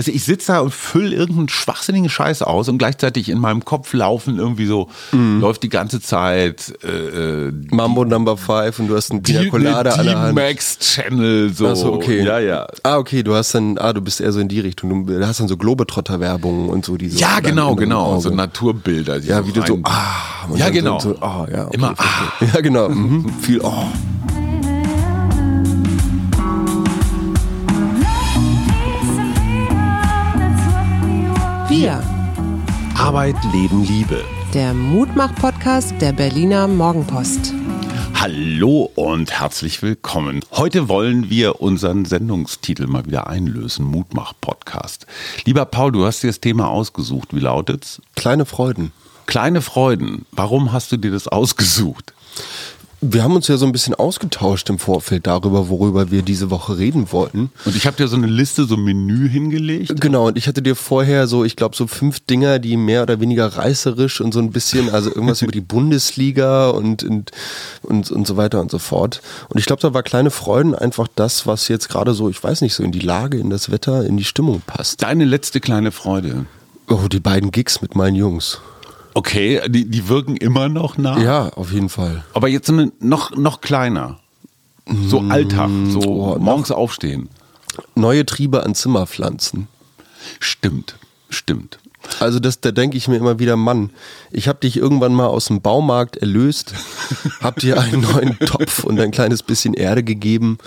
Weißt du, ich sitze da und fülle irgendeinen schwachsinnigen Scheiß aus und gleichzeitig in meinem Kopf laufen irgendwie so, Mhm. läuft die ganze Zeit äh, äh, Mambo Number Five und du hast einen Pina die, Colada an der Hand. max Channel, so. Ach so, okay. Ja, ja. Ah, okay, du hast dann, ah, du bist eher so in die Richtung. Du hast dann so Globetrotter-Werbung und so diese. Ja, genau, genau. Auge. So Naturbilder. die Ja, wie du so, ah. Ja, genau. So, so, ah, ja, okay, Immer, verstehe. Ja, genau. Mhm. Viel, oh. Wir, Arbeit, Leben, Liebe. der Mutmach-Podcast der Berliner Morgenpost. Hallo und herzlich willkommen. Heute wollen wir unseren Sendungstitel mal wieder einlösen, Mutmach-Podcast. Lieber Paul, du hast dir das Thema ausgesucht. Wie lautet's? Kleine Freuden. Kleine Freuden. Warum hast du dir das ausgesucht? Wir haben uns ja so ein bisschen ausgetauscht im Vorfeld darüber, worüber wir diese Woche reden wollten. Und ich habe dir so eine Liste, so ein Menü hingelegt. Genau, und ich hatte dir vorher so, ich glaube, so fünf Dinger, die mehr oder weniger reißerisch und so ein bisschen, also irgendwas über die Bundesliga und, und, und, und so weiter und so fort. Und ich glaube, da war kleine Freuden einfach das, was jetzt gerade so, ich weiß nicht, so in die Lage, in das Wetter, in die Stimmung passt. Deine letzte kleine Freude. Oh, die beiden Gigs mit meinen Jungs. Okay, die, die wirken immer noch nach. Ja, auf jeden Fall. Aber jetzt eine, noch, noch kleiner. So Alltag, so oh, morgens aufstehen. Neue Triebe an Zimmerpflanzen. Stimmt, stimmt. Also das, da denke ich mir immer wieder, Mann, ich habe dich irgendwann mal aus dem Baumarkt erlöst, hab dir einen neuen Topf und ein kleines bisschen Erde gegeben.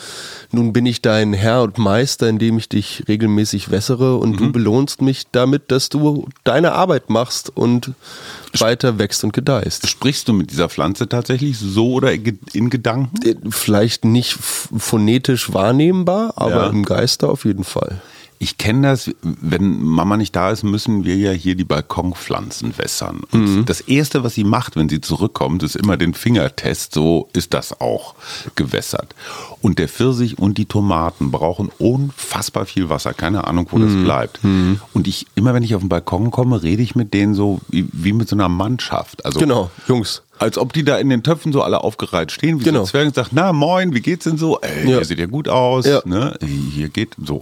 Nun bin ich dein Herr und Meister, indem ich dich regelmäßig wässere und du belohnst mich damit, dass du deine Arbeit machst und weiter wächst und gedeihst. Sprichst du mit dieser Pflanze tatsächlich so oder in Gedanken? Äh, Vielleicht nicht phonetisch wahrnehmbar, aber Ja. im Geiste auf jeden Fall. Ich kenne das, wenn Mama nicht da ist, müssen wir ja hier die Balkonpflanzen wässern. Und das Erste, was sie macht, wenn sie zurückkommt, ist immer den Fingertest. So ist das auch gewässert. Und der Pfirsich und die Tomaten brauchen unfassbar viel Wasser. Keine Ahnung, wo das bleibt. Und ich, immer wenn ich auf den Balkon komme, rede ich mit denen so wie, wie mit so einer Mannschaft. Also Genau, Jungs. als ob die da in den Töpfen so alle aufgereiht stehen, wie Genau. so Zwerge und sagt, na moin, wie geht's denn so? Ey, Ja. hier sieht ja gut aus, Ja. ne? Hier geht so.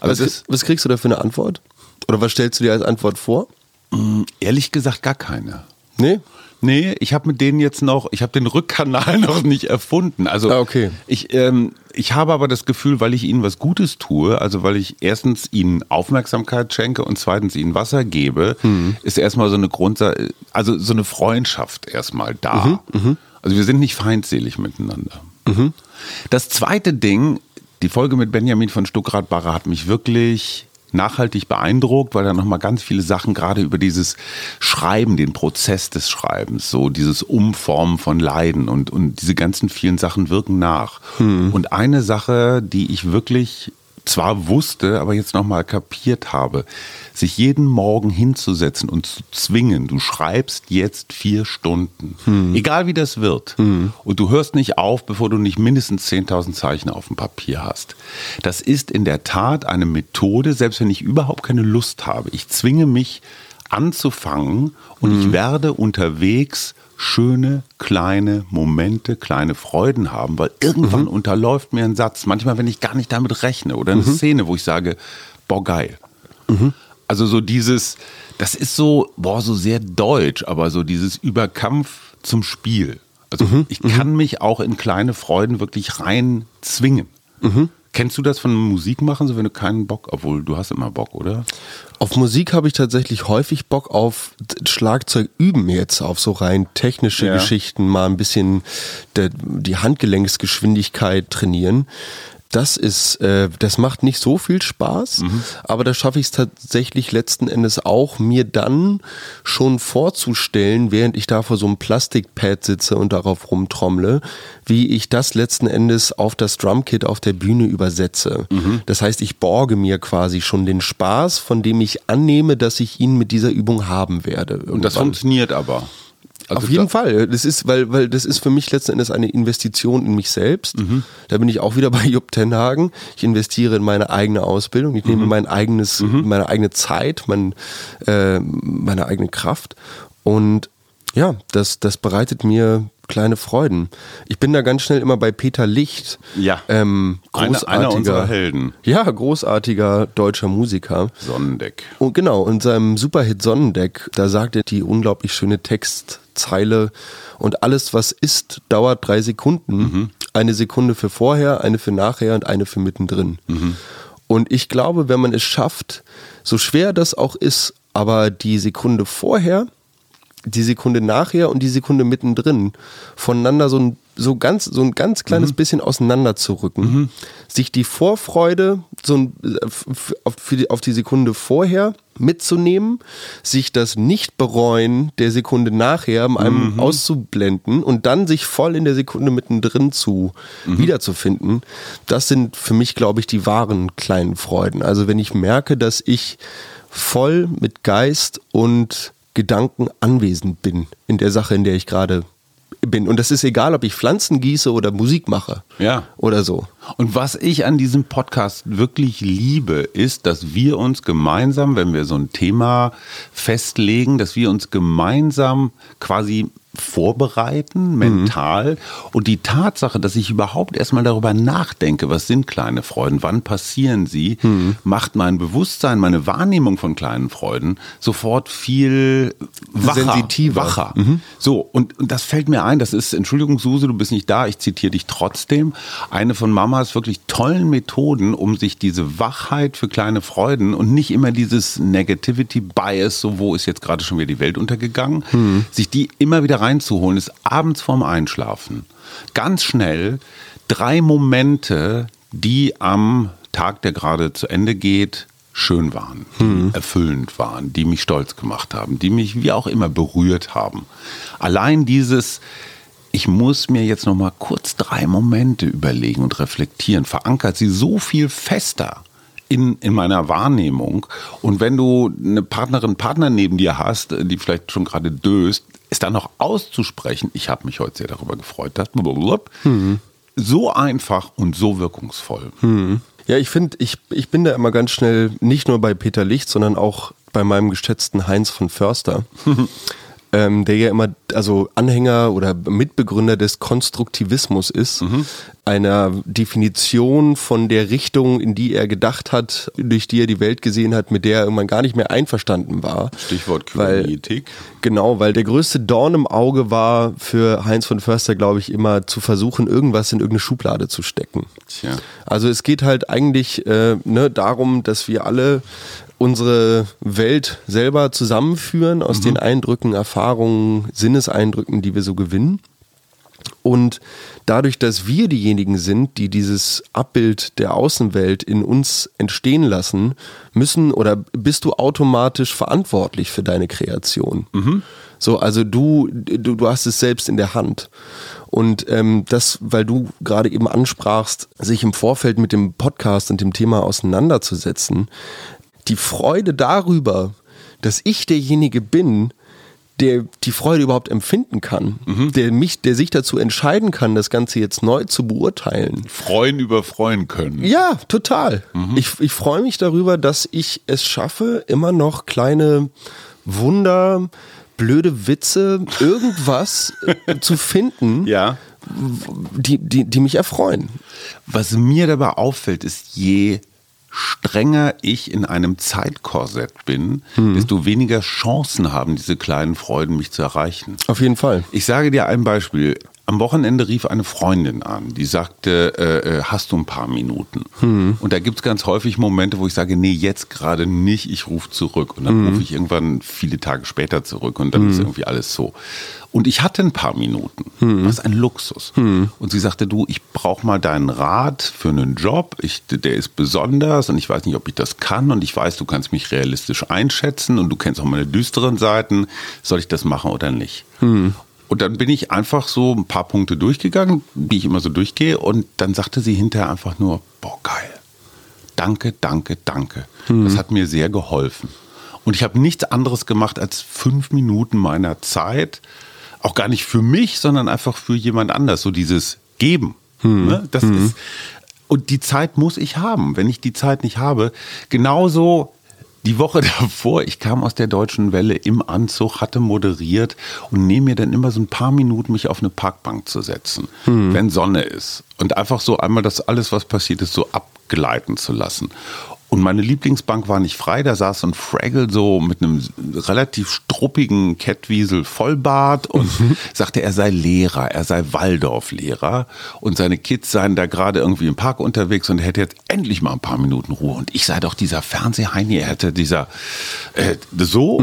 Was, Also das, was kriegst du da für eine Antwort? Oder was stellst du dir als Antwort vor? mh, ehrlich gesagt gar keine. Nee? Nee, ich habe mit denen jetzt noch, ich habe den Rückkanal noch nicht erfunden. Also Ah, okay. ich, ähm, ich habe aber das Gefühl, weil ich ihnen was Gutes tue, also weil ich erstens ihnen Aufmerksamkeit schenke und zweitens ihnen Wasser gebe, Mhm. ist erstmal so eine Grundsache, also so eine Freundschaft erstmal da. Mhm, Also wir sind nicht feindselig miteinander. Das zweite Ding, die Folge mit Benjamin von Stuckrad-Barre hat mich wirklich nachhaltig beeindruckt, weil da nochmal ganz viele Sachen gerade über dieses Schreiben, den Prozess des Schreibens, so dieses Umformen von Leiden und, und diese ganzen vielen Sachen wirken nach. Und eine Sache, die ich wirklich zwar wusste, aber jetzt nochmal kapiert habe, sich jeden Morgen hinzusetzen und zu zwingen, du schreibst jetzt vier Stunden, egal wie das wird, und du hörst nicht auf, bevor du nicht mindestens 10.000 Zeichen auf dem Papier hast. Das ist in der Tat eine Methode, selbst wenn ich überhaupt keine Lust habe. Ich zwinge mich anzufangen und ich werde unterwegs schöne kleine Momente, kleine Freuden haben, weil irgendwann unterläuft mir ein Satz, manchmal wenn ich gar nicht damit rechne oder eine Szene, wo ich sage, boah geil. Also so dieses, das ist so, boah, so sehr deutsch, aber so dieses Überkampf zum Spiel. Also ich kann mich auch in kleine Freuden wirklich rein zwingen. Kennst du das von Musik machen, so wenn du keinen Bock, obwohl du hast immer Bock, oder? Auf Musik habe ich tatsächlich häufig Bock auf Schlagzeug üben jetzt, auf so rein technische Ja. Geschichten, mal ein bisschen die Handgelenksgeschwindigkeit trainieren. Das ist, äh, das macht nicht so viel Spaß, aber da schaffe ich es tatsächlich letzten Endes auch, mir dann schon vorzustellen, während ich da vor so einem Plastikpad sitze und darauf rumtrommle, wie ich das letzten Endes auf das Drumkit auf der Bühne übersetze. Das heißt, ich borge mir quasi schon den Spaß, von dem ich annehme, dass ich ihn mit dieser Übung haben werde. Und das irgendwann. funktioniert aber. Also Auf jeden Fall. Das ist, weil, weil das ist für mich letzten Endes eine Investition in mich selbst. Mhm. Da bin ich auch wieder bei Jupp Tenhagen. Ich investiere in meine eigene Ausbildung. Ich Mhm. nehme mein eigenes, meine eigene Zeit, mein, äh, meine eigene Kraft. Und ja, das, das bereitet mir kleine Freuden. Ich bin da ganz schnell immer bei Peter Licht. Ja. Ähm, großartiger, einer, einer unserer Helden. Ja, großartiger deutscher Musiker. Sonnendeck. Und genau, in seinem Superhit Sonnendeck, da sagt er die unglaublich schöne Textzeile und alles, was ist, dauert drei Sekunden. Mhm. Eine Sekunde für vorher, eine für nachher und eine für mittendrin. Mhm. Und ich glaube, wenn man es schafft, so schwer das auch ist, aber die Sekunde vorher die Sekunde nachher und die Sekunde mittendrin voneinander so ein, so ganz, so ein ganz kleines mhm. bisschen auseinander zu rücken. Mhm. Sich die Vorfreude so ein, auf, die, auf die Sekunde vorher mitzunehmen, sich das Nicht-Bereuen der Sekunde nachher einem mhm. auszublenden und dann sich voll in der Sekunde mittendrin zu mhm. wiederzufinden, das sind für mich, glaube ich, die wahren kleinen Freuden. Also wenn ich merke, dass ich voll mit Geist und Gedanken anwesend bin in der Sache, in der ich gerade bin. Und das ist egal, ob ich Pflanzen gieße oder Musik mache. Ja. Oder so. Und was ich an diesem Podcast wirklich liebe, ist, dass wir uns gemeinsam, wenn wir so ein Thema festlegen, dass wir uns gemeinsam quasi vorbereiten, mental. Mhm. Und die Tatsache, dass ich überhaupt erstmal darüber nachdenke, was sind kleine Freuden, wann passieren sie, mhm. macht mein Bewusstsein, meine Wahrnehmung von kleinen Freuden sofort viel wacher. Sensitiver. Wacher. Mhm. So, und, und das fällt mir ein, das ist, Entschuldigung, Suse, du bist nicht da, ich zitiere dich trotzdem, eine von Mamas wirklich tollen Methoden, um sich diese Wachheit für kleine Freuden und nicht immer dieses Negativity Bias, so wo ist jetzt gerade schon wieder die Welt untergegangen, mhm. sich die immer wieder reinzuholen, ist abends vorm Einschlafen ganz schnell drei Momente, die am Tag, der gerade zu Ende geht, schön waren, mhm. erfüllend waren, die mich stolz gemacht haben, die mich wie auch immer berührt haben. Allein dieses, ich muss mir jetzt noch mal kurz drei Momente überlegen und reflektieren, verankert sie so viel fester in, in meiner Wahrnehmung. Und wenn du eine Partnerin, Partner neben dir hast, die vielleicht schon gerade döst, ist dann noch auszusprechen, ich habe mich heute sehr darüber gefreut, dass mhm. so einfach und so wirkungsvoll. Mhm. Ja, ich finde, ich, ich bin da immer ganz schnell, nicht nur bei Peter Licht, sondern auch bei meinem geschätzten Heinz von Förster. ähm, der ja immer also Anhänger oder Mitbegründer des Konstruktivismus ist, mhm. einer Definition von der Richtung, in die er gedacht hat, durch die er die Welt gesehen hat, mit der er irgendwann gar nicht mehr einverstanden war. Stichwort Kybernetik. Genau, weil der größte Dorn im Auge war für Heinz von Förster, glaube ich, immer zu versuchen, irgendwas in irgendeine Schublade zu stecken. Tja. Also es geht halt eigentlich äh, ne, darum, dass wir alle unsere Welt selber zusammenführen aus mhm. den Eindrücken, Erfahrungen, Sinneseindrücken, die wir so gewinnen. Und dadurch, dass wir diejenigen sind, die dieses Abbild der Außenwelt in uns entstehen lassen, müssen oder bist du automatisch verantwortlich für deine Kreation. Mhm. So, also du, du, du hast es selbst in der Hand. Und ähm, das, weil du gerade eben ansprachst, sich im Vorfeld mit dem Podcast und dem Thema auseinanderzusetzen, die Freude darüber, dass ich derjenige bin, der die Freude überhaupt empfinden kann, mhm. der mich, der sich dazu entscheiden kann, das Ganze jetzt neu zu beurteilen. Freuen über freuen können. Ja, total. Mhm. Ich, ich freue mich darüber, dass ich es schaffe, immer noch kleine Wunder, blöde Witze, irgendwas äh, zu finden. Ja. Die, die, die mich erfreuen. Was mir dabei auffällt, ist, je strenger ich in einem Zeitkorsett bin, hm. desto weniger Chancen haben diese kleinen Freuden, mich zu erreichen. Auf jeden Fall. Ich sage dir ein Beispiel. Am Wochenende rief eine Freundin an, die sagte, äh, äh hast du ein paar Minuten? Hm. Und da gibt es ganz häufig Momente, wo ich sage, nee, jetzt gerade nicht, ich rufe zurück. Und dann hm. rufe ich irgendwann viele Tage später zurück und dann hm. ist irgendwie alles so. Und ich hatte ein paar Minuten. Hm. Das ist ein Luxus. Hm. Und sie sagte, du, ich brauche mal deinen Rat für einen Job. Ich, der ist besonders und ich weiß nicht, ob ich das kann. Und ich weiß, du kannst mich realistisch einschätzen und du kennst auch meine düsteren Seiten. Soll ich das machen oder nicht? Und dann bin ich einfach so ein paar Punkte durchgegangen, wie ich immer so durchgehe. Und dann sagte sie hinterher einfach nur, boah, geil. Danke, danke, danke. Mhm. Das hat mir sehr geholfen. Und ich habe nichts anderes gemacht, als fünf Minuten meiner Zeit, auch gar nicht für mich, sondern einfach für jemand anders, so dieses Geben. Mhm. Ne? Das mhm. ist, und die Zeit muss ich haben. Wenn ich die Zeit nicht habe, genauso die Woche davor, ich kam aus der deutschen Welle im Anzug, hatte moderiert und nehme mir dann immer so ein paar Minuten, mich auf eine Parkbank zu setzen, wenn Sonne ist. Und einfach so einmal das alles, was passiert ist, so abgleiten zu lassen. Und meine Lieblingsbank war nicht frei, da saß so ein Fraggle so mit einem relativ struppigen Kettwiesel Vollbart und sagte, er sei Lehrer, er sei Waldorflehrer und seine Kids seien da gerade irgendwie im Park unterwegs und er hätte jetzt endlich mal ein paar Minuten Ruhe. Und ich sei doch dieser Fernsehheini, er hätte dieser, äh, so.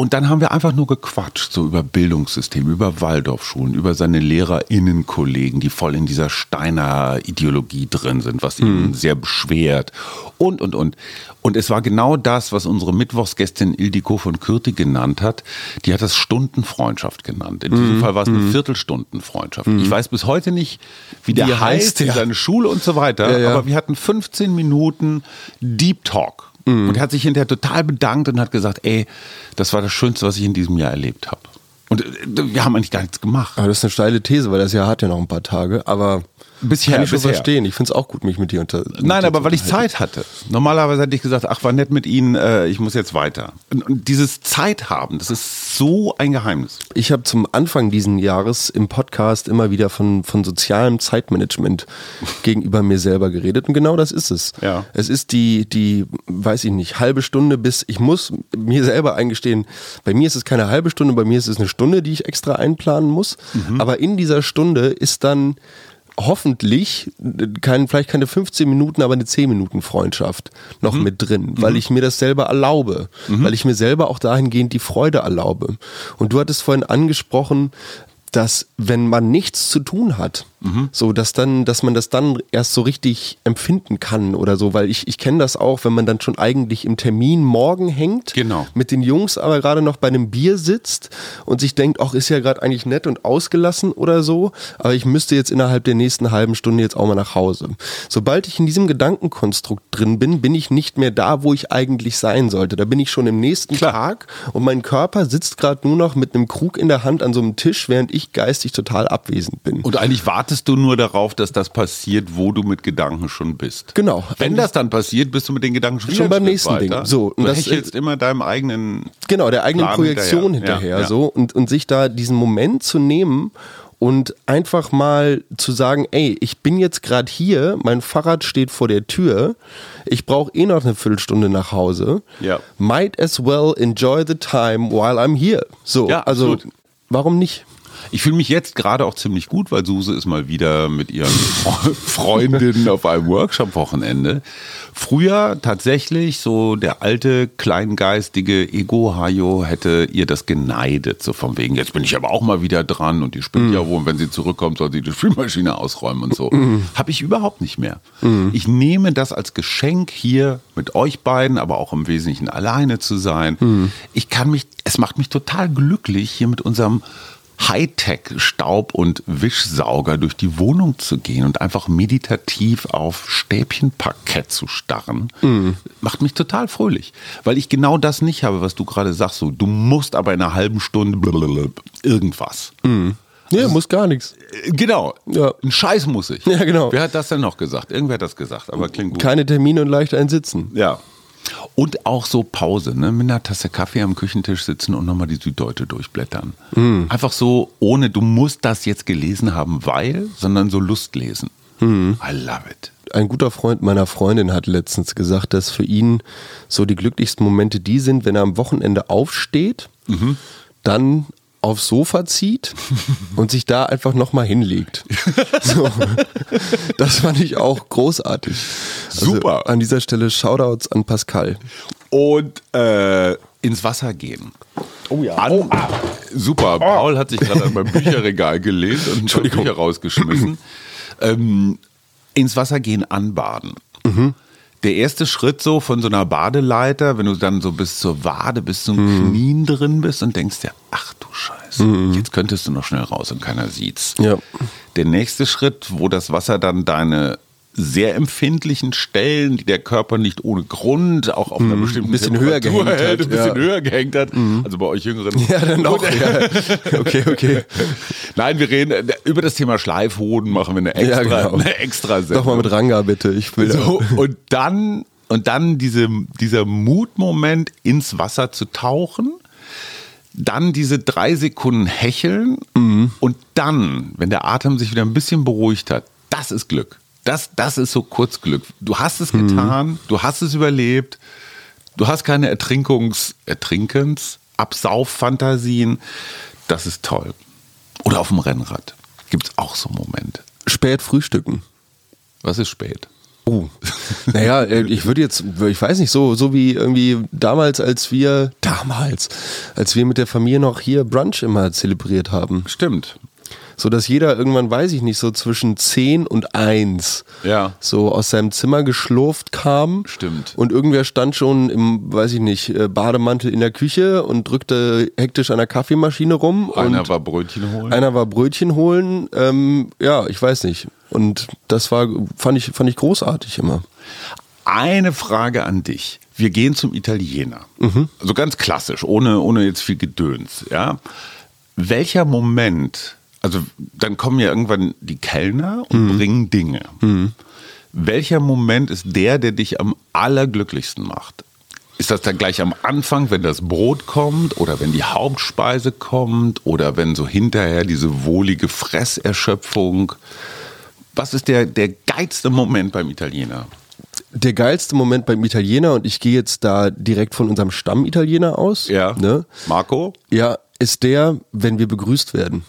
Und dann haben wir einfach nur gequatscht, so über Bildungssystem, über Waldorfschulen, über seine LehrerInnenkollegen, die voll in dieser Steiner-Ideologie drin sind, was ihn sehr beschwert. Und, und, und. Und es war genau das, was unsere Mittwochsgästin Ildiko von Kürti genannt hat. Die hat das Stundenfreundschaft genannt. In diesem Fall war es eine Viertelstundenfreundschaft. Ich weiß bis heute nicht, wie der Wie er heißt, heißt, in ja. seine Schule und so weiter. Ja, ja. Aber wir hatten 15 Minuten Deep Talk. Und er hat sich hinterher total bedankt und hat gesagt, ey, das war das Schönste, was ich in diesem Jahr erlebt habe. Und äh, wir haben eigentlich gar nichts gemacht. Aber das ist eine steile These, weil das Jahr hat ja noch ein paar Tage. Aber Bisher, kann ich schon bisher. verstehen. Ich finde es auch gut, mich mit dir unter. mit Nein, dir aber weil ich. Zeit hatte. Normalerweise hätte ich gesagt, ach, war nett mit Ihnen, äh, ich muss jetzt weiter. Und, dieses Zeit haben, das ist so ein Geheimnis. Ich habe zum Anfang diesen Jahres im Podcast immer wieder von, von sozialem Zeitmanagement gegenüber mir selber geredet und genau das ist es. Ja. Es ist die, die, weiß ich nicht, halbe Stunde bis, ich muss mir selber eingestehen, bei mir ist es keine halbe Stunde, bei mir ist es eine Stunde, die ich extra einplanen muss. Aber in dieser Stunde ist dann hoffentlich kein, vielleicht keine 15 Minuten, aber eine 10 Minuten Freundschaft noch mit drin, weil ich mir das selber erlaube, weil ich mir selber auch dahingehend die Freude erlaube. Und du hattest vorhin angesprochen, dass wenn man nichts zu tun hat, so dass dann, dass man das dann erst so richtig empfinden kann oder so, weil ich, ich kenne das auch, wenn man dann schon eigentlich im Termin morgen hängt, Genau. mit den Jungs aber gerade noch bei einem Bier sitzt und sich denkt, ach, ist ja gerade eigentlich nett und ausgelassen oder so, aber ich müsste jetzt innerhalb der nächsten halben Stunde jetzt auch mal nach Hause. Sobald ich in diesem Gedankenkonstrukt drin bin, bin ich nicht mehr da, wo ich eigentlich sein sollte. Da bin ich schon im nächsten Tag und mein Körper sitzt gerade nur noch mit einem Krug in der Hand an so einem Tisch, während ich geistig total abwesend bin. Und eigentlich wartest du nur darauf, dass das passiert, wo du mit Gedanken schon bist. Genau. Wenn das dann passiert, bist du mit den Gedanken schon, Schon beim nächsten Ding. weiter. So, und du das- hechelst immer deinem eigenen Genau, der eigenen Plan Projektion hinterher. hinterher, ja. so und, und sich da diesen Moment zu nehmen und einfach mal zu sagen, ey, ich bin jetzt gerade hier, mein Fahrrad steht vor der Tür, ich brauche eh noch eine Viertelstunde nach Hause. Ja. Might as well enjoy the time while I'm here. So, Ja, also absolut. warum nicht? Ich fühle mich jetzt gerade auch ziemlich gut, weil Suse ist mal wieder mit ihren Freundinnen auf einem Workshop-Wochenende. Früher tatsächlich so der alte, kleingeistige Ego-Hajo hätte ihr das geneidet. So von wegen, jetzt bin ich aber auch mal wieder dran und die spinnt ja wohl, und wenn sie zurückkommt, soll sie die Spülmaschine ausräumen und so. Habe ich überhaupt nicht mehr. Ich nehme das als Geschenk hier mit euch beiden, aber auch im Wesentlichen alleine zu sein. Ich kann mich, es macht mich total glücklich, hier mit unserem Hightech-Staub- und Wischsauger durch die Wohnung zu gehen und einfach meditativ auf Stäbchenparkett zu starren, macht mich total fröhlich. Weil ich genau das nicht habe, was du gerade sagst. So, du musst aber in einer halben Stunde irgendwas. Nee, muss gar nichts. Äh, Genau. Ja. Ein Scheiß muss ich. Ja, genau. Wer hat das denn noch gesagt? Irgendwer hat das gesagt, aber klingt gut. Keine Termine und leicht ein Sitzen. Ja. Und auch so Pause, ne? mit einer Tasse Kaffee am Küchentisch sitzen und nochmal die Süddeutsche durchblättern. Einfach so, ohne du musst das jetzt gelesen haben, weil, sondern so Lust lesen. I love it. ein guter Freund meiner Freundin hat letztens gesagt, dass für ihn so die glücklichsten Momente die sind, wenn er am Wochenende aufsteht, dann aufs Sofa zieht und sich da einfach nochmal hinlegt. So. Das fand ich auch großartig. Super. Also an dieser Stelle Shoutouts an Pascal. Und äh, ins Wasser gehen. Oh ja. An, Super. Paul hat sich gerade an meinem Bücherregal gelehnt und ein Bücher rausgeschmissen. ähm, ins Wasser gehen, anbaden. Der erste Schritt so von so einer Badeleiter, wenn du dann so bis zur Wade, bis zum Knien drin bist und denkst dir, ach du Scheiße, jetzt könntest du noch schnell raus und keiner sieht's. Ja. Der nächste Schritt, wo das Wasser dann deine sehr empfindlichen Stellen, die der Körper nicht ohne Grund auch auf einer bestimmten bisschen höher gehängt hält, hat, ein bisschen ja. höher gehängt hat. Also bei euch Jüngeren. Ja, dann auch. Ja. Okay, okay. Nein, wir reden äh, über das Thema Schleifhoden, machen wir eine extra, Ja, genau. eine extra Doch mal mit Ranga bitte. Ich will so, und dann Und dann diese, dieser Mutmoment, ins Wasser zu tauchen. Dann diese drei Sekunden hecheln. Und dann, wenn der Atem sich wieder ein bisschen beruhigt hat, das ist Glück. Das, das ist so kurz Glück. Du hast es getan, du hast es überlebt. Du hast keine Ertrinkungs-, Ertrinkens-, Absauffantasien. Das ist toll. Oder auf dem Rennrad gibt es auch so Momente. Spät frühstücken. Was ist spät? Oh. Naja, äh, ich würde jetzt, ich weiß nicht, so, so wie irgendwie damals, als wir, damals, als wir mit der Familie noch hier Brunch immer zelebriert haben. Stimmt. So dass jeder irgendwann, weiß ich nicht, so zwischen 10 und 1 Ja. so aus seinem Zimmer geschlurft kam. Stimmt. Und irgendwer stand schon im, weiß ich nicht, äh, Bademantel in der Küche und drückte hektisch an der Kaffeemaschine rum. Einer war Brötchen holen. einer war Brötchen holen. Ähm, ja, ich weiß nicht. Und das war, fand ich, fand ich großartig immer. Eine Frage an dich. Wir gehen zum Italiener. Also ganz klassisch, ohne, ohne jetzt viel Gedöns. Ja? Welcher Moment, also dann kommen ja irgendwann die Kellner und bringen Dinge. Welcher Moment ist der, der dich am allerglücklichsten macht? Ist das dann gleich am Anfang, wenn das Brot kommt oder wenn die Hauptspeise kommt oder wenn so hinterher diese wohlige Fresserschöpfung? Was ist der, der geilste Moment beim Italiener? Der geilste Moment beim Italiener, und ich gehe jetzt da direkt von unserem Stammitaliener aus, ne? Marco? ja, ist der, wenn wir begrüßt werden.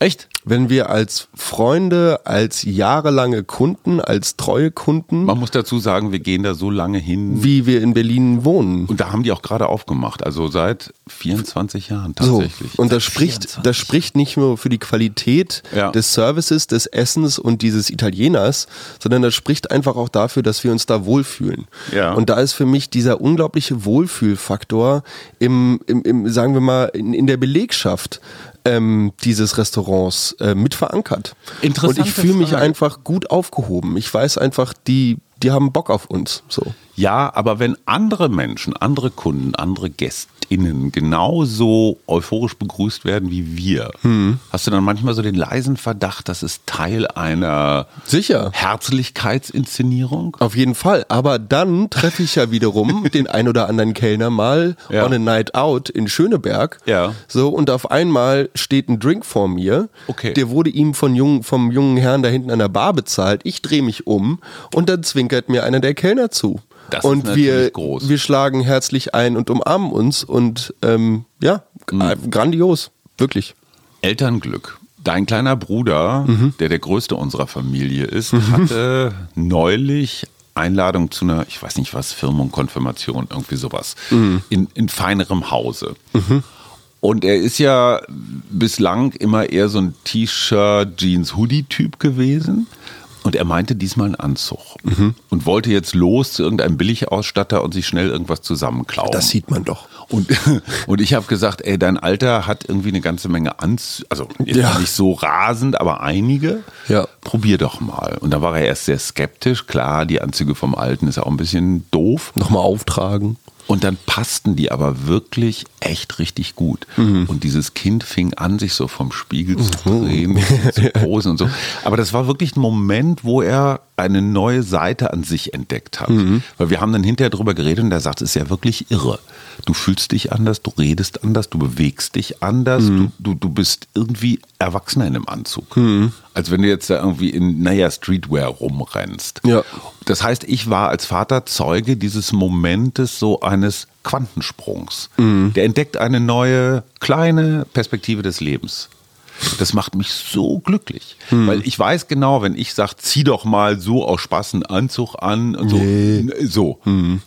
Echt? Wenn wir als Freunde, als jahrelange Kunden, als treue Kunden, Man muss dazu sagen, wir gehen da so lange hin. wie wir in Berlin wohnen. Und da haben die auch gerade aufgemacht. Also seit 24 Jahren So, tatsächlich. und das spricht, das spricht nicht nur für die Qualität Ja. des Services, des Essens und dieses Italieners, sondern das spricht einfach auch dafür, dass wir uns da wohlfühlen. Ja. Und da ist für mich dieser unglaubliche Wohlfühlfaktor im, im, im sagen wir mal, in, in der Belegschaft ähm, dieses Restaurants äh, mit verankert. Interessante und ich fühle mich einfach gut aufgehoben. Ich weiß einfach, die, die haben Bock auf uns. So. Ja, aber wenn andere Menschen, andere Kunden, andere GästInnen genauso euphorisch begrüßt werden wie wir, Hm. hast du dann manchmal so den leisen Verdacht, das ist Teil einer Sicher. Herzlichkeitsinszenierung? Auf jeden Fall. Aber dann treffe ich ja wiederum den ein oder anderen Kellner mal Ja. on a night out in Schöneberg. Ja. So, und auf einmal steht ein Drink vor mir. Okay. Der wurde ihm von jungen, vom jungen Herrn da hinten an der Bar bezahlt. Ich drehe mich um und dann zwinkert mir einer der Kellner zu. Das und wir, groß. wir schlagen herzlich ein und umarmen uns und ähm, ja, Mhm. äh, grandios. Wirklich. Elternglück. Dein kleiner Bruder, Mhm. der der größte unserer Familie ist, hatte neulich Einladung zu einer, ich weiß nicht was, Firmung, Konfirmation, irgendwie sowas, Mhm. in, in feinerem Hause. Und er ist ja bislang immer eher so ein T-Shirt, Jeans, Hoodie-Typ gewesen. Und er meinte diesmal einen Anzug Mhm. und wollte jetzt los zu irgendeinem Billigausstatter und sich schnell irgendwas zusammenklauen. Das sieht man doch. Und, und ich habe gesagt, ey, dein Alter hat irgendwie eine ganze Menge Anzüge, also Ja. nicht so rasend, aber einige. Ja. Probier doch mal. Und da war er erst sehr skeptisch. Klar, die Anzüge vom Alten ist auch ein bisschen doof. Nochmal auftragen. Und dann passten die aber wirklich echt richtig gut. Und dieses Kind fing an, sich so vom Spiegel zu drehen, zu posen und so. Aber das war wirklich ein Moment, wo er eine neue Seite an sich entdeckt hat. Weil wir haben dann hinterher drüber geredet und er sagt, es ist ja wirklich irre. Du fühlst dich anders, du redest anders, du bewegst dich anders, du, du, du bist irgendwie erwachsener in einem Anzug. Als wenn du jetzt da irgendwie in, naja, Streetwear rumrennst. Ja. Das heißt, ich war als Vater Zeuge dieses Momentes so eines Quantensprungs. Der entdeckt eine neue, kleine Perspektive des Lebens. Das macht mich so glücklich. Weil ich weiß genau, wenn ich sage, zieh doch mal so aus Spaß einen Anzug an und so. so.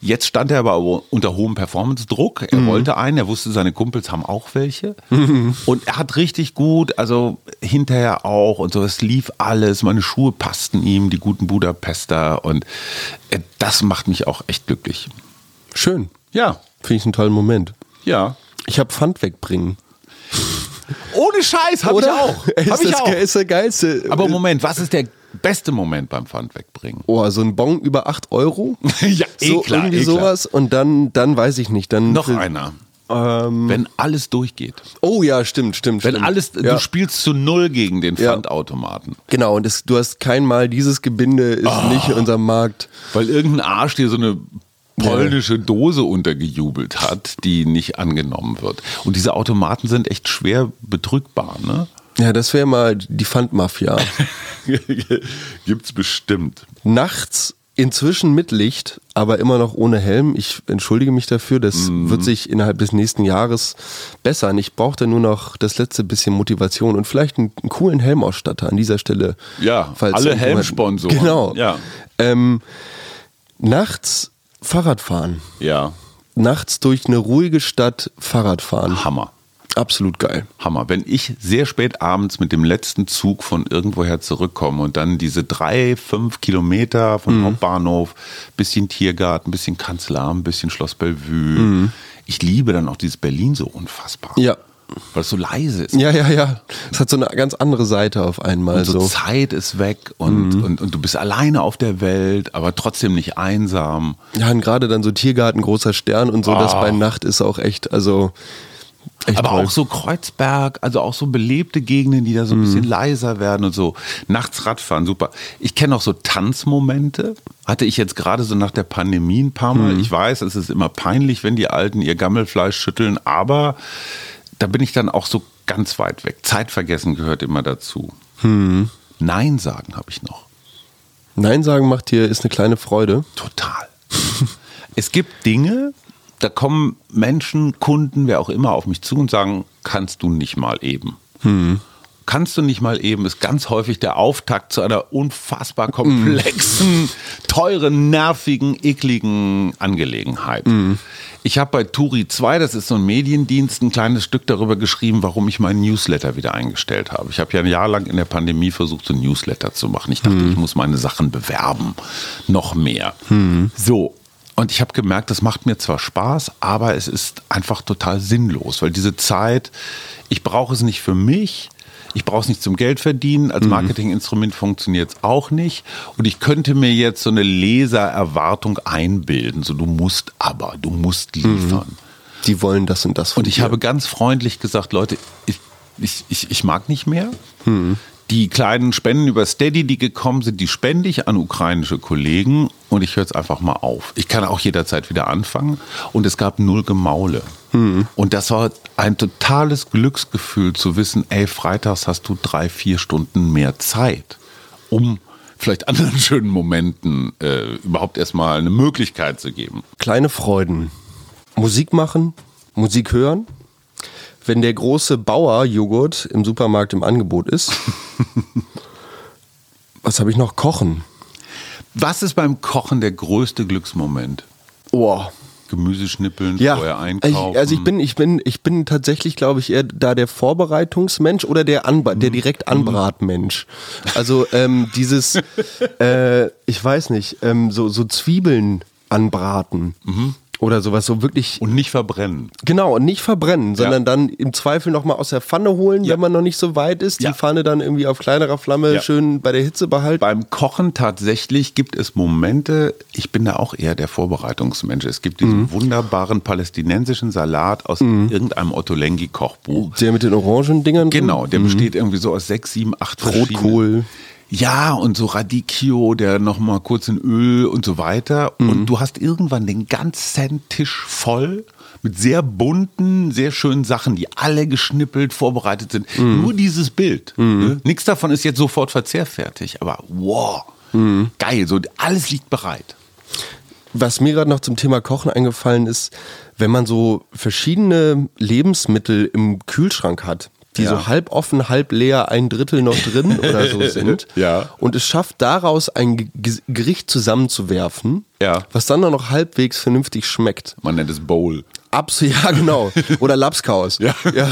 Jetzt stand er aber unter hohem Performance-Druck. Er wollte einen, er wusste, seine Kumpels haben auch welche. Und er hat richtig gut, also hinterher auch und so, es lief alles. Meine Schuhe passten ihm, die guten Budapester. Und äh, das macht mich auch echt glücklich. Schön. Ja, Finde ich einen tollen Moment. ja. Ich habe Pfand wegbringen. Ohne Scheiß, habe ich auch. Ist, Hab ich das, auch. ist der geilste. Aber Moment, was ist der beste Moment beim Pfand wegbringen? Oh, so ein Bon über 8 Euro? ja, so irgendwie sowas. Und dann, dann weiß ich nicht. Dann Noch einer. Wenn alles durchgeht. Oh ja, stimmt, stimmt. Wenn stimmt. alles, ja. du spielst zu null gegen den. Pfandautomaten. Genau, und das, du hast kein Mal, dieses Gebinde ist Ah. nicht in unserem Markt. Weil irgendein Arsch dir so eine polnische Dose untergejubelt hat, die nicht angenommen wird. Und diese Automaten sind echt schwer bedrückbar, ne? Ja, das wäre mal die Pfandmafia. Gibt's bestimmt. Nachts inzwischen mit Licht, aber immer noch ohne Helm. Ich entschuldige mich dafür, das Mhm. wird sich innerhalb des nächsten Jahres bessern. Ich brauchte nur noch das letzte bisschen Motivation und vielleicht einen, einen coolen Helmausstatter an dieser Stelle. Ja, falls alle Helmsponsoren. Genau. Ja. Ähm, nachts Fahrrad fahren. Ja, Nachts durch eine ruhige Stadt Fahrrad fahren. Hammer. Absolut geil. Hammer. Wenn ich sehr spät abends mit dem letzten Zug von irgendwoher zurückkomme und dann diese drei, fünf Kilometer vom Hauptbahnhof, bisschen Tiergarten, bisschen Kanzleramt, bisschen Schloss Bellevue. Ich liebe dann auch dieses Berlin so unfassbar. Ja. Weil es so leise ist. Ja, ja, ja. Es hat so eine ganz andere Seite auf einmal. Und so, so. Zeit ist weg und, und, und du bist alleine auf der Welt, aber trotzdem nicht einsam. Ja, und gerade dann so Tiergarten, großer Stern und so, das Ah. bei Nacht ist auch echt, also. Echt aber toll. auch so Kreuzberg, also auch so belebte Gegenden, die da so ein bisschen leiser werden und so. Nachts Radfahren, super. Ich kenne auch so Tanzmomente. Hatte ich jetzt gerade so nach der Pandemie ein paar Mal. Ich weiß, es ist immer peinlich, wenn die Alten ihr Gammelfleisch schütteln, aber da bin ich dann auch so ganz weit weg. Zeitvergessen gehört immer dazu. Nein sagen habe ich noch. Nein sagen macht hier ist eine kleine Freude. Total. es gibt Dinge, da kommen Menschen, Kunden, wer auch immer auf mich zu und sagen, kannst du nicht mal eben. Kannst du nicht mal eben, ist ganz häufig der Auftakt zu einer unfassbar komplexen, teuren, nervigen, ekligen Angelegenheit. Ich habe bei Turi 2, das ist so ein Mediendienst, ein kleines Stück darüber geschrieben, warum ich meinen Newsletter wieder eingestellt habe. Ich habe ja ein Jahr lang in der Pandemie versucht, so ein Newsletter zu machen. Ich dachte, ich muss meine Sachen bewerben. Noch mehr. So. Und ich habe gemerkt, das macht mir zwar Spaß, aber es ist einfach total sinnlos, weil diese Zeit, ich brauche es nicht für mich, ich brauche es nicht zum Geld verdienen, als Marketinginstrument funktioniert es auch nicht. Und ich könnte mir jetzt so eine Lesererwartung einbilden, so du musst aber, du musst liefern. Die wollen das und das von Und ich dir. habe ganz freundlich gesagt, Leute, ich, ich, ich, ich mag nicht mehr. Die kleinen Spenden über Steady, die gekommen sind, die spende ich an ukrainische Kollegen und ich höre jetzt einfach mal auf. Ich kann auch jederzeit wieder anfangen und es gab null Gemaule. Und das war ein totales Glücksgefühl zu wissen, ey, freitags hast du drei, vier Stunden mehr Zeit, um vielleicht anderen schönen Momenten äh, überhaupt erstmal eine Möglichkeit zu geben. Kleine Freuden. Musik machen, Musik hören. Wenn der große Bauer-Joghurt im Supermarkt im Angebot ist. Was habe ich noch? Kochen. Was ist beim Kochen der größte Glücksmoment? Oh. Gemüse schnippeln, Ja, vorher ich, einkaufen. also ich bin, ich bin, ich bin tatsächlich, glaube ich, eher da der Vorbereitungsmensch oder der Anba der direkt Anbratmensch. Also ähm, dieses, äh, ich weiß nicht, ähm, so so Zwiebeln anbraten oder sowas, so wirklich und nicht verbrennen. Genau, und nicht verbrennen, sondern dann im Zweifel nochmal aus der Pfanne holen, Ja. wenn man noch nicht so weit ist. Ja. Die Pfanne dann irgendwie auf kleinerer Flamme schön bei der Hitze behalten. Beim Kochen tatsächlich gibt es Momente, ich bin da auch eher der Vorbereitungsmensch. Es gibt diesen Mhm. wunderbaren palästinensischen Salat aus irgendeinem Ottolenghi-Kochbuch. Der mit den Orangendingern. drin? Genau, der besteht irgendwie so aus sechs, sieben, acht verschiedenen- Rotkohl. Ja, und so Radicchio, der nochmal kurz in Öl und so weiter. Und du hast irgendwann den ganzen Tisch voll mit sehr bunten, sehr schönen Sachen, die alle geschnippelt, vorbereitet sind. Nur dieses Bild. Ne? Nichts davon ist jetzt sofort verzehrfertig, aber wow, geil, so alles liegt bereit. Was mir gerade noch zum Thema Kochen eingefallen ist, wenn man so verschiedene Lebensmittel im Kühlschrank hat, die Ja. so halb offen, halb leer, ein Drittel noch drin oder so sind. Ja. Und es schafft daraus ein Ge- Gericht zusammenzuwerfen, Ja. was dann noch halbwegs vernünftig schmeckt. Man nennt es Bowl. Absolut, ja genau. Oder Lapskaus. Ja.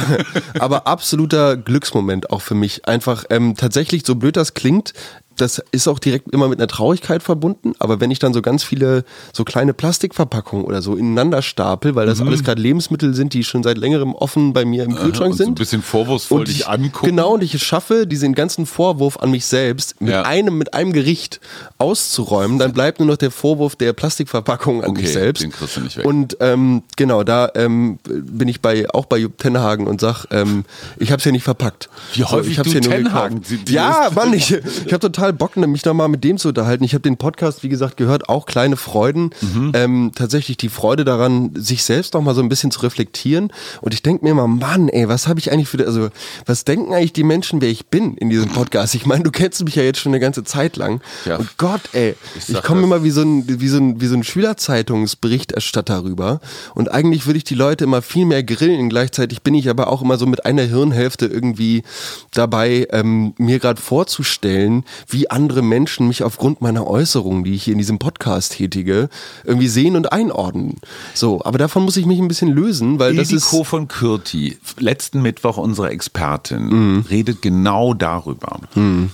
Aber absoluter Glücksmoment auch für mich. Einfach ähm, tatsächlich, so blöd das klingt, das ist auch direkt immer mit einer Traurigkeit verbunden. Aber wenn ich dann so ganz viele so kleine Plastikverpackungen oder so ineinander stapel, weil das alles gerade Lebensmittel sind, die schon seit längerem offen bei mir im Kühlschrank Mhm. und so sind. ein bisschen vorwurfsvoll dich ich, angucken. Genau, und ich es schaffe, diesen ganzen Vorwurf an mich selbst mit Ja. einem, mit einem Gericht auszuräumen, dann bleibt nur noch der Vorwurf der Plastikverpackung an Okay, mich selbst. den kriegst du nicht weg. Und ähm, genau, da ähm, bin ich bei auch bei Jupp Tenhagen und sag, ähm, ich habe es ja nicht verpackt. Wie häufig ich hab's du ja nur Tenhagen gekauft. Ja, Mann, ich, ich habe total Bock, mich noch mal mit dem zu unterhalten. Ich habe den Podcast, wie gesagt, gehört, auch kleine Freuden. Mhm. Ähm, tatsächlich die Freude daran, sich selbst noch mal so ein bisschen zu reflektieren. Und ich denke mir immer, Mann, ey, was habe ich eigentlich für, also was denken eigentlich die Menschen, wer ich bin in diesem Podcast? Ich meine, du kennst mich ja jetzt schon eine ganze Zeit lang. Ja. Und Gott, ey, Ich ich, komme immer wie so ein, wie so ein, wie so ein Schülerzeitungsberichterstatter rüber. Und eigentlich würde ich die Leute immer viel mehr grillen. Gleichzeitig bin ich aber auch immer so mit einer Hirnhälfte irgendwie dabei, ähm, mir gerade vorzustellen, wie andere Menschen mich aufgrund meiner Äußerungen, die ich hier in diesem Podcast tätige, irgendwie sehen und einordnen. So, aber davon muss ich mich ein bisschen lösen, weil das Ildiko ist. von Kürti, letzten Mittwoch unsere Expertin, Mhm. redet genau darüber.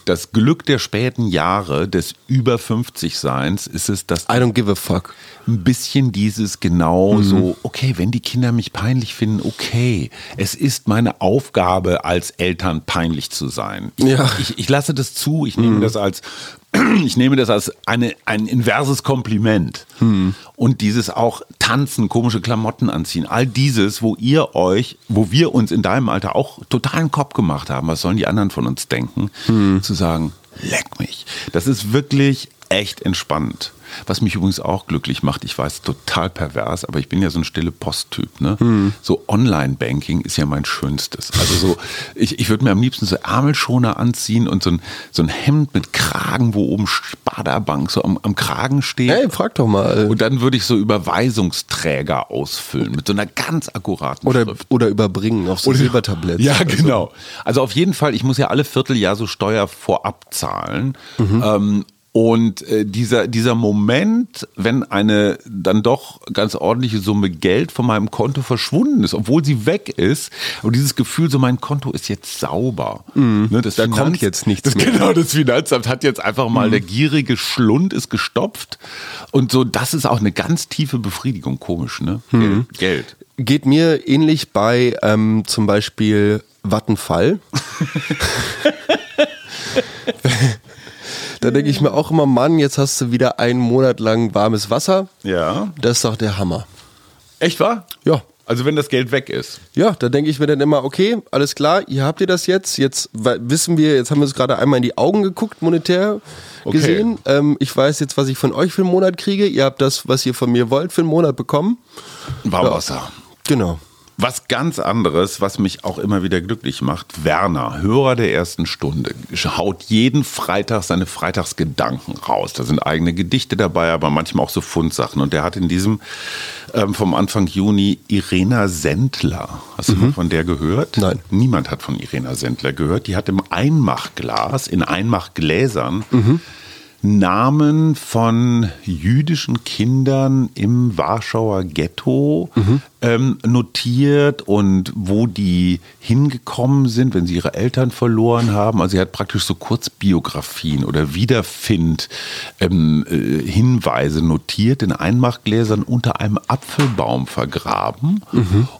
Das Glück der späten Jahre des über 50 Seins ist es, dass I don't give a fuck. ein bisschen dieses genau Mhm. so, okay, wenn die Kinder mich peinlich finden, okay, es ist meine Aufgabe als Eltern peinlich zu sein. Ich, Ja. ich, ich lasse das zu, ich nehme das als ich nehme das als eine, ein inverses Kompliment. Und dieses auch tanzen, komische Klamotten anziehen, all dieses, wo ihr euch, wo wir uns in deinem Alter auch totalen Kopf gemacht haben, was sollen die anderen von uns denken, zu sagen, leck mich. Das ist wirklich echt entspannend. Was mich übrigens auch glücklich macht, ich weiß, total pervers, aber ich bin ja so ein stille Posttyp. Ne? So Online-Banking ist ja mein Schönstes. Also so, ich, ich würde mir am liebsten so Ärmelschoner anziehen und so ein, so ein Hemd mit Kragen, wo oben Sparda-Bank so am, am Kragen steht. Hey, frag doch mal. Und dann würde ich so Überweisungsträger ausfüllen mit so einer ganz akkuraten Oder, Schrift. oder überbringen auf so Oder- Silbertablett. Ja, Also, genau. Also auf jeden Fall, ich muss ja alle Vierteljahr so Steuer vorab zahlen. Ähm, und äh, dieser, dieser Moment, wenn eine dann doch ganz ordentliche Summe Geld von meinem Konto verschwunden ist, obwohl sie weg ist, und dieses Gefühl, so mein Konto ist jetzt sauber. Ne, das Da kommt jetzt nichts das, mehr. Genau, das Finanzamt hat jetzt einfach mal, der gierige Schlund ist gestopft. Und so, das ist auch eine ganz tiefe Befriedigung, komisch, ne? Geld. Geld. Geht mir ähnlich bei ähm, zum Beispiel Vattenfall. da denke ich mir auch immer, Mann, jetzt hast du wieder einen Monat lang warmes Wasser. Ja. Das ist doch der Hammer. Echt wahr? Ja. Also wenn das Geld weg ist. Ja, da denke ich mir dann immer, okay, alles klar, ihr habt ihr das jetzt. Jetzt wissen wir, jetzt haben wir es gerade einmal in die Augen geguckt, monetär Okay. gesehen. Ähm, ich weiß jetzt, was ich von euch für einen Monat kriege. Ihr habt das, was ihr von mir wollt, für einen Monat bekommen. Warmwasser. Genau. Was ganz anderes, was mich auch immer wieder glücklich macht, Werner, Hörer der ersten Stunde, haut jeden Freitag seine Freitagsgedanken raus. Da sind eigene Gedichte dabei, aber manchmal auch so Fundsachen. Und der hat in diesem ähm, vom Anfang Juni Irena Sendler. Hast du mal von der gehört? Nein. Niemand hat von Irena Sendler gehört. Die hat im Einmachglas, in Einmachgläsern, Namen von jüdischen Kindern im Warschauer Ghetto ähm, notiert und wo die hingekommen sind, wenn sie ihre Eltern verloren haben. Also sie hat praktisch so Kurzbiografien oder Wiederfind ähm, äh, Hinweise notiert in Einmachgläsern unter einem Apfelbaum vergraben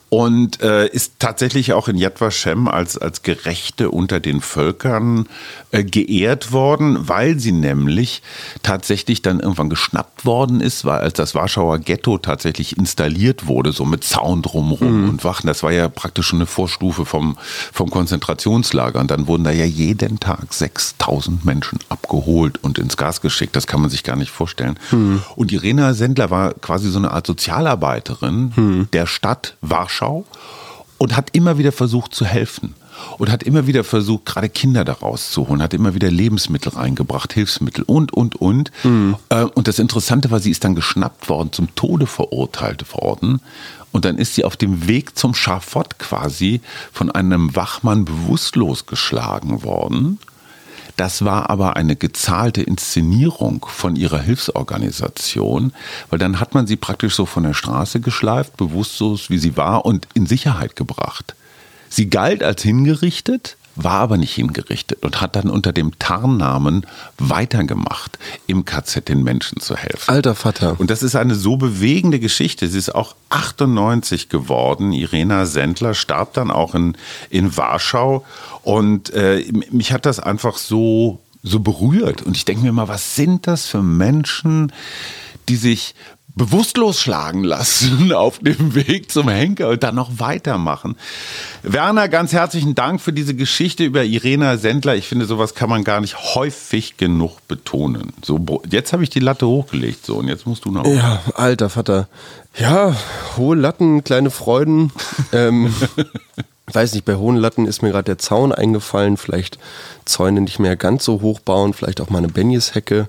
und äh, ist tatsächlich auch in Yad Vashem als, als Gerechte unter den Völkern äh, geehrt worden, weil sie nämlich tatsächlich dann irgendwann geschnappt worden ist, weil als das Warschauer Ghetto tatsächlich installiert wurde, so mit Zaun drumherum und Wachen, das war ja praktisch schon eine Vorstufe vom, vom Konzentrationslager. Und dann wurden da ja jeden Tag 6000 Menschen abgeholt und ins Gas geschickt, das kann man sich gar nicht vorstellen. Und Irena Sendler war quasi so eine Art Sozialarbeiterin der Stadt Warschau und hat immer wieder versucht zu helfen. Und hat immer wieder versucht, gerade Kinder da rauszuholen, hat immer wieder Lebensmittel reingebracht, Hilfsmittel und, und, und. Äh, Und das Interessante war, sie ist dann geschnappt worden, zum Tode verurteilt worden. Und dann ist sie auf dem Weg zum Schafott quasi von einem Wachmann bewusstlos geschlagen worden. Das war aber eine gezahlte Inszenierung von ihrer Hilfsorganisation, weil dann hat man sie praktisch so von der Straße geschleift, bewusstlos wie sie war und in Sicherheit gebracht. Sie galt als hingerichtet, war aber nicht hingerichtet und hat dann unter dem Tarnnamen weitergemacht, im KZ den Menschen zu helfen. Alter Vater. Und das ist eine so bewegende Geschichte. Sie ist auch 98 geworden. Irena Sendler starb dann auch in, in Warschau. Und äh, mich hat das einfach so, so berührt. Und ich denke mir mal, was sind das für Menschen, die sich bewusstlos schlagen lassen auf dem Weg zum Henker und dann noch weitermachen. Werner, ganz herzlichen Dank für diese Geschichte über Irena Sendler. Ich finde, sowas kann man gar nicht häufig genug betonen. So, jetzt habe ich die Latte hochgelegt, so, und jetzt musst du noch. Ja, alter Vater. Ja, hohe Latten, kleine Freuden. ähm, weiß nicht, bei hohen Latten ist mir gerade der Zaun eingefallen. Vielleicht Zäune nicht mehr ganz so hoch bauen, vielleicht auch mal eine Benjeshecke.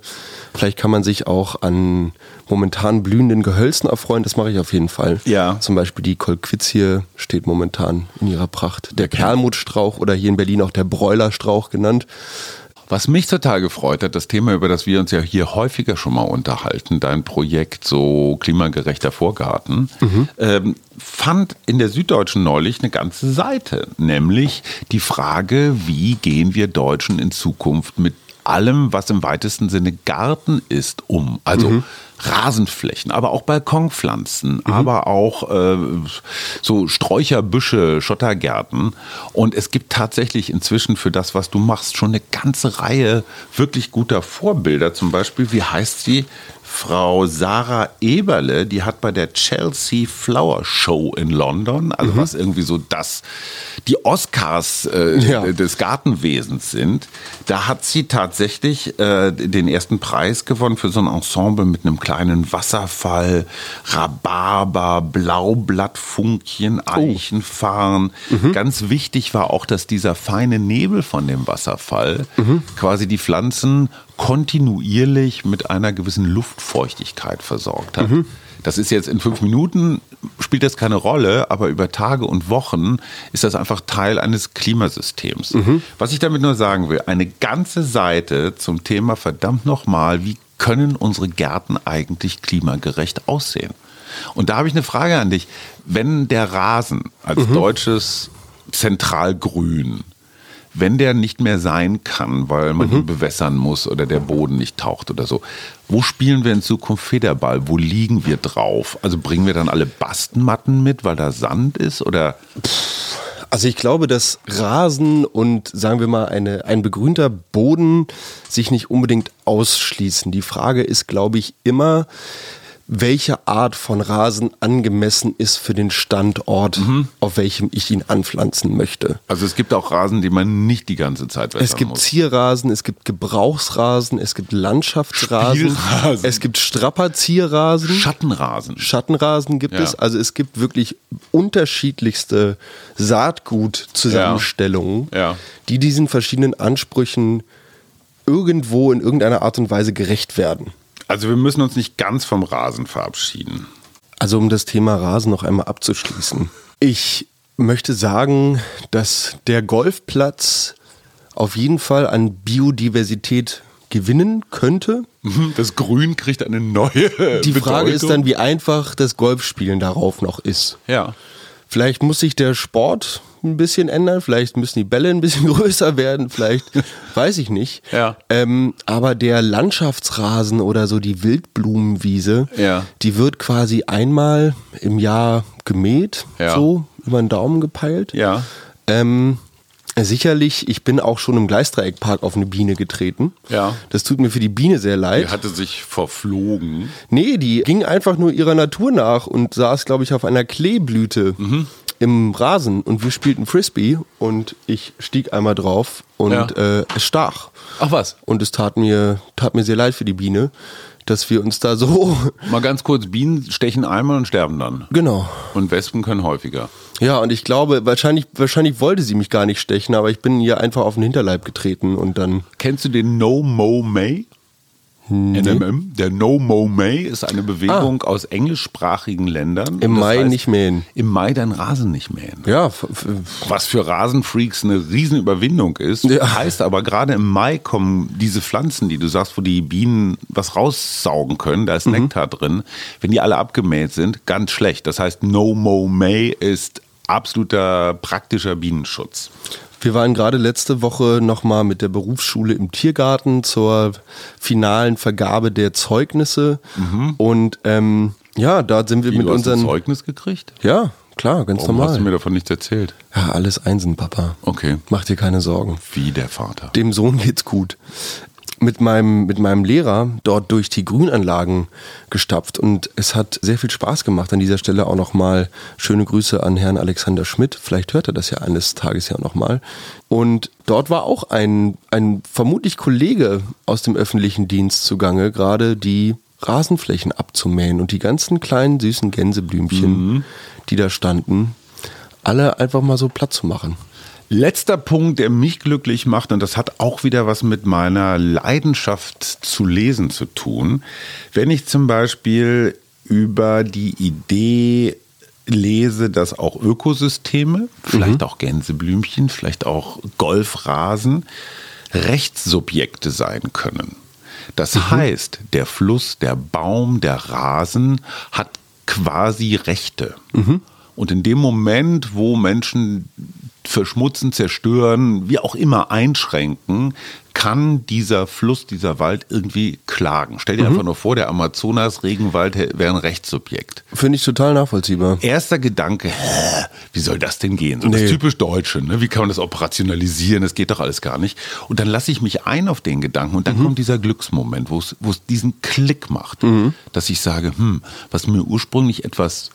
Vielleicht kann man sich auch an momentan blühenden Gehölzen erfreuen. Das mache ich auf jeden Fall. Ja. Zum Beispiel die Kolquizie steht momentan in ihrer Pracht. Der Perlmutstrauch oder hier in Berlin auch der Bräulerstrauch genannt. Was mich total gefreut hat, das Thema, über das wir uns ja hier häufiger schon mal unterhalten, dein Projekt so klimagerechter Vorgarten, mhm. ähm, fand in der Süddeutschen neulich eine ganze Seite, nämlich die Frage, wie gehen wir Deutschen in Zukunft mit allem, was im weitesten Sinne Garten ist, um. Also mhm. Rasenflächen, aber auch Balkonpflanzen, mhm. aber auch äh, so Sträucherbüsche, Schottergärten. Und es gibt tatsächlich inzwischen für das, was du machst, schon eine ganze Reihe wirklich guter Vorbilder. Zum Beispiel, wie heißt sie? Frau Sarah Eberle, die hat bei der Chelsea Flower Show in London, also mhm. was irgendwie so das, die Oscars äh, ja. des Gartenwesens sind, da hat sie tatsächlich äh, den ersten Preis gewonnen für so ein Ensemble mit einem kleinen Wasserfall, Rhabarber, Blaublattfunkchen. Eichenfarn. Oh. Mhm. Ganz wichtig war auch, dass dieser feine Nebel von dem Wasserfall mhm. quasi die Pflanzen kontinuierlich mit einer gewissen Luftfeuchtigkeit versorgt hat. Mhm. Das ist jetzt in fünf Minuten, spielt das keine Rolle, aber über Tage und Wochen ist das einfach Teil eines Klimasystems. Mhm. Was ich damit nur sagen will, eine ganze Seite zum Thema verdammt nochmal, wie können unsere Gärten eigentlich klimagerecht aussehen? Und da habe ich eine Frage an dich. Wenn der Rasen als mhm. deutsches Zentralgrün wenn der nicht mehr sein kann, weil man mhm. ihn bewässern muss oder der Boden nicht taucht oder so, wo spielen wir in Zukunft Federball? Wo liegen wir drauf? Also bringen wir dann alle Bastenmatten mit, weil da Sand ist oder? Also ich glaube, dass Rasen und sagen wir mal eine, ein begrünter Boden sich nicht unbedingt ausschließen. Die Frage ist, glaube ich, immer, welche Art von Rasen angemessen ist für den Standort, mhm. auf welchem ich ihn anpflanzen möchte. Also es gibt auch Rasen, die man nicht die ganze Zeit wässern Es gibt muss. Zierrasen, es gibt Gebrauchsrasen, es gibt Landschaftsrasen, Spielrasen. es gibt Strapazierrasen. Schattenrasen. Schattenrasen gibt ja. es. Also es gibt wirklich unterschiedlichste Saatgutzusammenstellungen, ja. ja. die diesen verschiedenen Ansprüchen irgendwo in irgendeiner Art und Weise gerecht werden. Also wir müssen uns nicht ganz vom Rasen verabschieden. Also um das Thema Rasen noch einmal abzuschließen. Ich möchte sagen, dass der Golfplatz auf jeden Fall an Biodiversität gewinnen könnte. Mhm, das Grün kriegt eine neue. Die Frage ist dann, wie einfach das Golfspielen darauf noch ist. Ja. Vielleicht muss sich der Sport ein bisschen ändern, vielleicht müssen die Bälle ein bisschen größer werden, vielleicht weiß ich nicht. Ja. Ähm, aber der Landschaftsrasen oder so die Wildblumenwiese, ja. die wird quasi einmal im Jahr gemäht, ja. so über den Daumen gepeilt. Ja. Ähm, Sicherlich, ich bin auch schon im Gleisdreieckpark auf eine Biene getreten. Ja. Das tut mir für die Biene sehr leid. Die hatte sich verflogen. Nee, die ging einfach nur ihrer Natur nach und saß, glaube ich, auf einer Kleeblüte. Mhm im Rasen und wir spielten Frisbee und ich stieg einmal drauf und ja. äh, es stach. Ach was? Und es tat mir, tat mir sehr leid für die Biene, dass wir uns da so. Mal ganz kurz, Bienen stechen einmal und sterben dann. Genau. Und Wespen können häufiger. Ja, und ich glaube, wahrscheinlich, wahrscheinlich wollte sie mich gar nicht stechen, aber ich bin ihr einfach auf den Hinterleib getreten und dann. Kennst du den No Mo May? Nee. NMM. Der No Mo May ist eine Bewegung ah. aus englischsprachigen Ländern. Im Mai heißt, nicht mähen. Im Mai deinen Rasen nicht mähen. Ja. Was für Rasenfreaks eine Riesenüberwindung ist. Ja. Heißt aber, gerade im Mai kommen diese Pflanzen, die du sagst, wo die Bienen was raussaugen können, da ist mhm. Nektar drin. Wenn die alle abgemäht sind, ganz schlecht. Das heißt, No Mo May ist absoluter praktischer Bienenschutz. Wir waren gerade letzte Woche nochmal mit der Berufsschule im Tiergarten zur finalen Vergabe der Zeugnisse. Mhm. Und ähm, ja, da sind wir Wie, mit du unseren. Hast ein Zeugnis gekriegt? Ja, klar, ganz Warum normal. hast du mir davon nichts erzählt? Ja, alles Einsen, Papa. Okay. Mach dir keine Sorgen. Wie der Vater. Dem Sohn geht's gut. Mit meinem, mit meinem Lehrer dort durch die Grünanlagen gestapft und es hat sehr viel Spaß gemacht. An dieser Stelle auch nochmal schöne Grüße an Herrn Alexander Schmidt. Vielleicht hört er das ja eines Tages ja nochmal. Und dort war auch ein, ein vermutlich Kollege aus dem öffentlichen Dienst zugange, gerade die Rasenflächen abzumähen und die ganzen kleinen süßen Gänseblümchen, mhm. die da standen, alle einfach mal so platt zu machen. Letzter Punkt, der mich glücklich macht, und das hat auch wieder was mit meiner Leidenschaft zu lesen zu tun. Wenn ich zum Beispiel über die Idee lese, dass auch Ökosysteme, vielleicht mhm. auch Gänseblümchen, vielleicht auch Golfrasen, Rechtssubjekte sein können. Das mhm. heißt, der Fluss, der Baum, der Rasen hat quasi Rechte. Mhm. Und in dem Moment, wo Menschen verschmutzen, zerstören, wie auch immer einschränken, kann dieser Fluss, dieser Wald irgendwie klagen. Stell dir mhm. einfach nur vor, der Amazonas-Regenwald wäre ein Rechtssubjekt. Finde ich total nachvollziehbar. Erster Gedanke, hä, wie soll das denn gehen? So nee. das typisch Deutsche, ne? wie kann man das operationalisieren? Das geht doch alles gar nicht. Und dann lasse ich mich ein auf den Gedanken und dann mhm. kommt dieser Glücksmoment, wo es diesen Klick macht, mhm. dass ich sage, hm, was mir ursprünglich etwas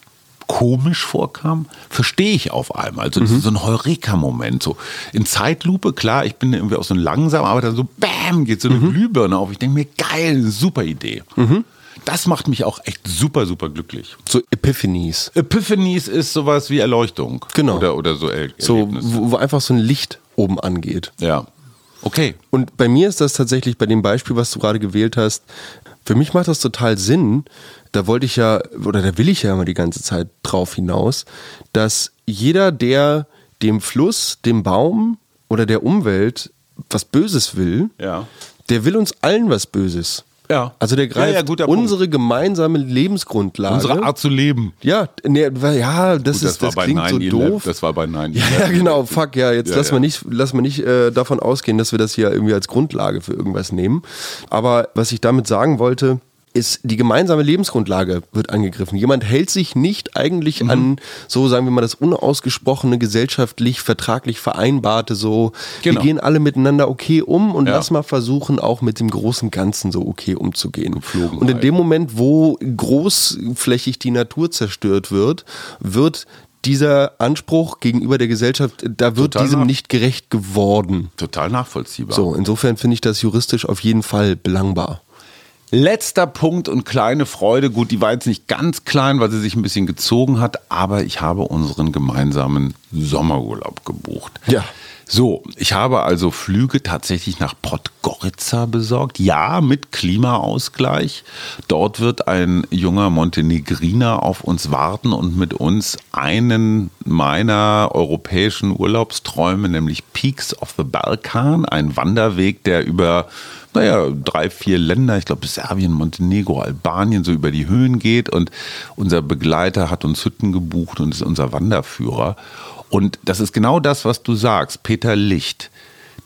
komisch vorkam, verstehe ich auf einmal. Also mhm. so ein Heureka-Moment. So in Zeitlupe, klar, ich bin irgendwie auch so langsam, aber dann so BÄM geht so eine mhm. Glühbirne auf. Ich denke mir, geil, super Idee. Mhm. Das macht mich auch echt super, super glücklich. So Epiphanies. Epiphanies ist sowas wie Erleuchtung. Genau. Oder, oder so er So, wo, wo einfach so ein Licht oben angeht. Ja. Okay. Und bei mir ist das tatsächlich bei dem Beispiel, was du gerade gewählt hast, für mich macht das total Sinn, da wollte ich ja, oder da will ich ja immer die ganze Zeit drauf hinaus, dass jeder, der dem Fluss, dem Baum oder der Umwelt was Böses will, ja. der will uns allen was Böses. Ja. Also der greift ja, ja, unsere Punkt. gemeinsame Lebensgrundlage. Unsere Art zu leben. Ja, ne, ja, das Gut, ist das, das klingt so doof. Das war bei Nein. Ja, ja, genau. Fuck, ja, jetzt ja, lass ja. mal nicht, lass mal nicht äh, davon ausgehen, dass wir das hier irgendwie als Grundlage für irgendwas nehmen. Aber was ich damit sagen wollte, ist die gemeinsame Lebensgrundlage wird angegriffen. Jemand hält sich nicht eigentlich mhm. an so sagen wir mal das unausgesprochene gesellschaftlich vertraglich vereinbarte so genau. wir gehen alle miteinander okay um und ja. lass mal versuchen auch mit dem großen Ganzen so okay umzugehen. Geflogen und in dem Moment, wo großflächig die Natur zerstört wird, wird dieser Anspruch gegenüber der Gesellschaft, da wird Total diesem nicht gerecht geworden. Total nachvollziehbar. So, insofern finde ich das juristisch auf jeden Fall belangbar. Letzter Punkt und kleine Freude. Gut, die war jetzt nicht ganz klein, weil sie sich ein bisschen gezogen hat, aber ich habe unseren gemeinsamen Sommerurlaub gebucht. Ja. So, ich habe also Flüge tatsächlich nach Podgorica besorgt. Ja, mit Klimaausgleich. Dort wird ein junger Montenegriner auf uns warten und mit uns einen meiner europäischen Urlaubsträume, nämlich Peaks of the Balkan, ein Wanderweg, der über naja, drei, vier Länder, ich glaube Serbien, Montenegro, Albanien, so über die Höhen geht. Und unser Begleiter hat uns Hütten gebucht und ist unser Wanderführer. Und das ist genau das, was du sagst, Peter Licht.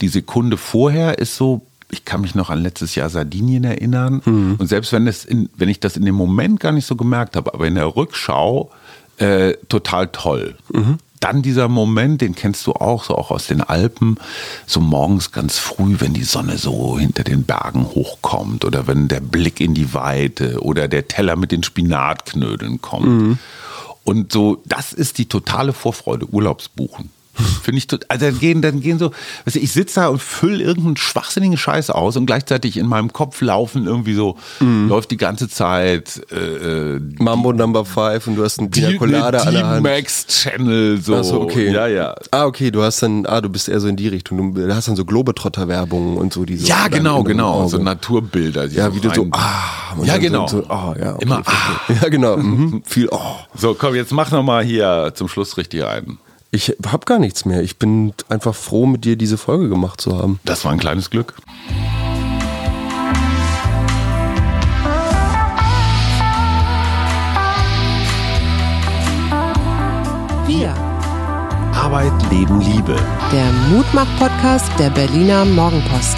Die Sekunde vorher ist so, ich kann mich noch an letztes Jahr Sardinien erinnern. Mhm. Und selbst wenn, es in, wenn ich das in dem Moment gar nicht so gemerkt habe, aber in der Rückschau äh, total toll. Mhm. Dann dieser Moment, den kennst du auch, so auch aus den Alpen, so morgens ganz früh, wenn die Sonne so hinter den Bergen hochkommt oder wenn der Blick in die Weite oder der Teller mit den Spinatknödeln kommt. Mhm. Und so, das ist die totale Vorfreude, Urlaubsbuchen. Finde ich, also dann gehen, dann gehen so, weißt du, ich sitze da und fülle irgendeinen schwachsinnigen Scheiß aus und gleichzeitig in meinem Kopf laufen irgendwie so, mm. läuft die ganze Zeit äh, äh Mambo die, Number 5 und du hast einen Pina Colada an der Hand. Max Channel, so. Achso, okay. Ja, ja. Ah, okay, du hast dann, ah, du bist eher so in die Richtung. Du hast dann so Globetrotter-Werbung und so diese. Ja, genau, genau. So Naturbilder. Ja, wie so du so, ah, ja, genau. So, oh, ja, okay, Immer, ah. Ja, genau. Mhm. Viel, oh. So, komm, jetzt mach nochmal hier zum Schluss richtig einen. Ich habe gar nichts mehr. Ich bin einfach froh, mit dir diese Folge gemacht zu haben. Das war ein kleines Glück. Wir. Arbeit, Leben, Liebe. Der Mutmach-Podcast der Berliner Morgenpost.